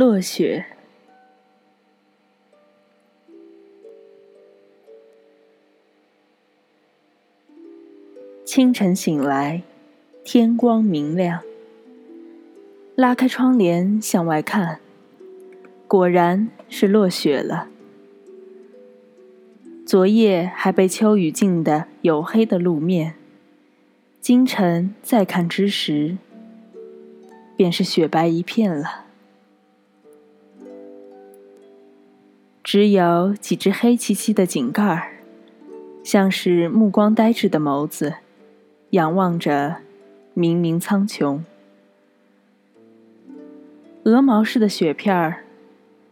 落雪。清晨醒来，天光明亮。拉开窗帘向外看，果然是落雪了。昨夜还被秋雨浸得黝黑的路面，今晨再看之时，便是雪白一片了。只有几只黑漆漆的井盖儿，像是目光呆滞的眸子。仰望着冥冥苍穹，鹅毛似的雪片儿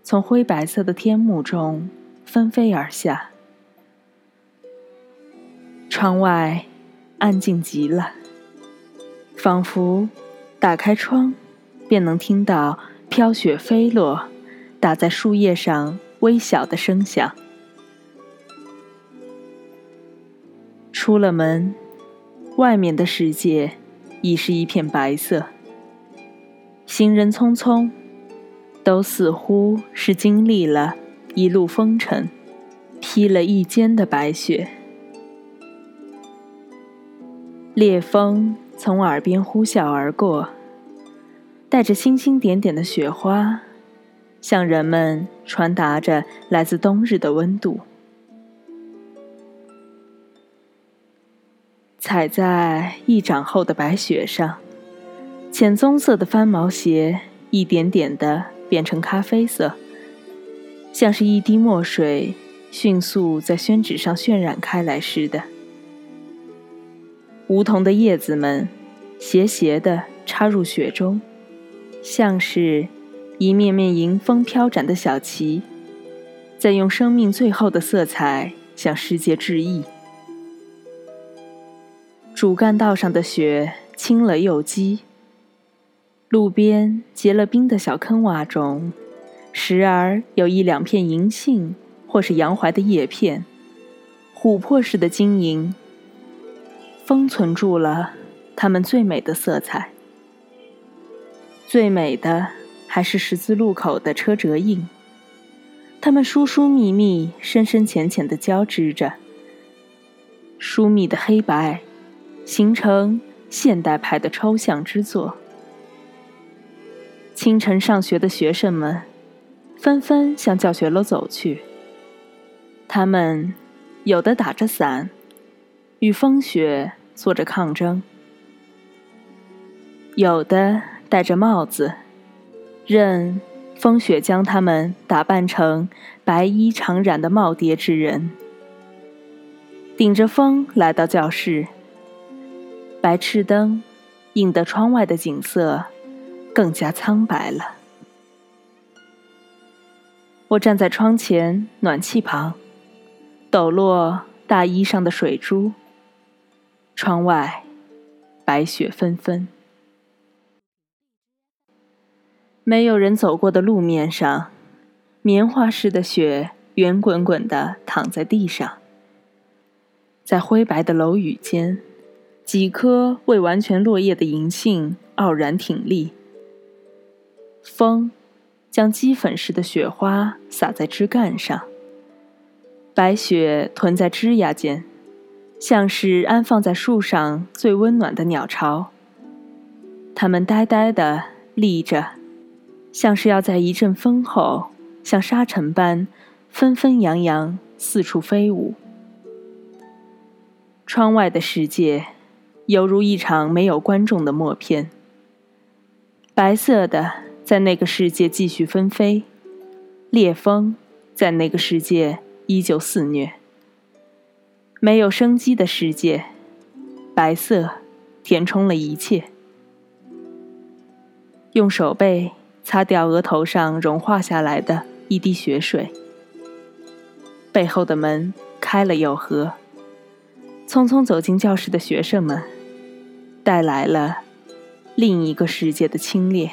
从灰白色的天幕中纷飞而下。窗外安静极了，仿佛打开窗便能听到飘雪飞落、打在树叶上微小的声响。出了门。外面的世界已是一片白色，行人匆匆，都似乎是经历了一路风尘，披了一肩的白雪。烈风从耳边呼啸而过，带着星星点点的雪花，向人们传达着来自冬日的温度。踩在一掌厚的白雪上，浅棕色的翻毛鞋一点点的变成咖啡色，像是一滴墨水迅速在宣纸上渲染开来似的。梧桐的叶子们斜斜的插入雪中，像是一面面迎风飘展的小旗，在用生命最后的色彩向世界致意。主干道上的雪清了又积，路边结了冰的小坑洼中，时而有一两片银杏或是洋槐的叶片，琥珀似的晶莹，封存住了它们最美的色彩。最美的还是十字路口的车辙印，它们疏疏密密、深深浅浅的交织着，疏密的黑白。形成现代派的抽象之作。清晨上学的学生们纷纷向教学楼走去，他们有的打着伞，与风雪做着抗争；有的戴着帽子，任风雪将他们打扮成白衣长髯的耄耋之人，顶着风来到教室。白炽灯映得窗外的景色更加苍白了。我站在窗前暖气旁，抖落大衣上的水珠。窗外白雪纷纷，没有人走过的路面上，棉花似的雪圆滚滚地躺在地上，在灰白的楼宇间。几颗未完全落叶的银杏傲然挺立，风将鸡粉似的雪花洒在枝干上，白雪囤在枝桠间，像是安放在树上最温暖的鸟巢。它们呆呆地立着，像是要在一阵风后，像沙尘般纷纷扬扬四处飞舞。窗外的世界。犹如一场没有观众的默片，白色的在那个世界继续纷飞，烈风在那个世界依旧肆虐。没有生机的世界，白色填充了一切。用手背擦掉额头上融化下来的一滴血水，背后的门开了又合，匆匆走进教室的学生们。带来了另一个世界的清冽。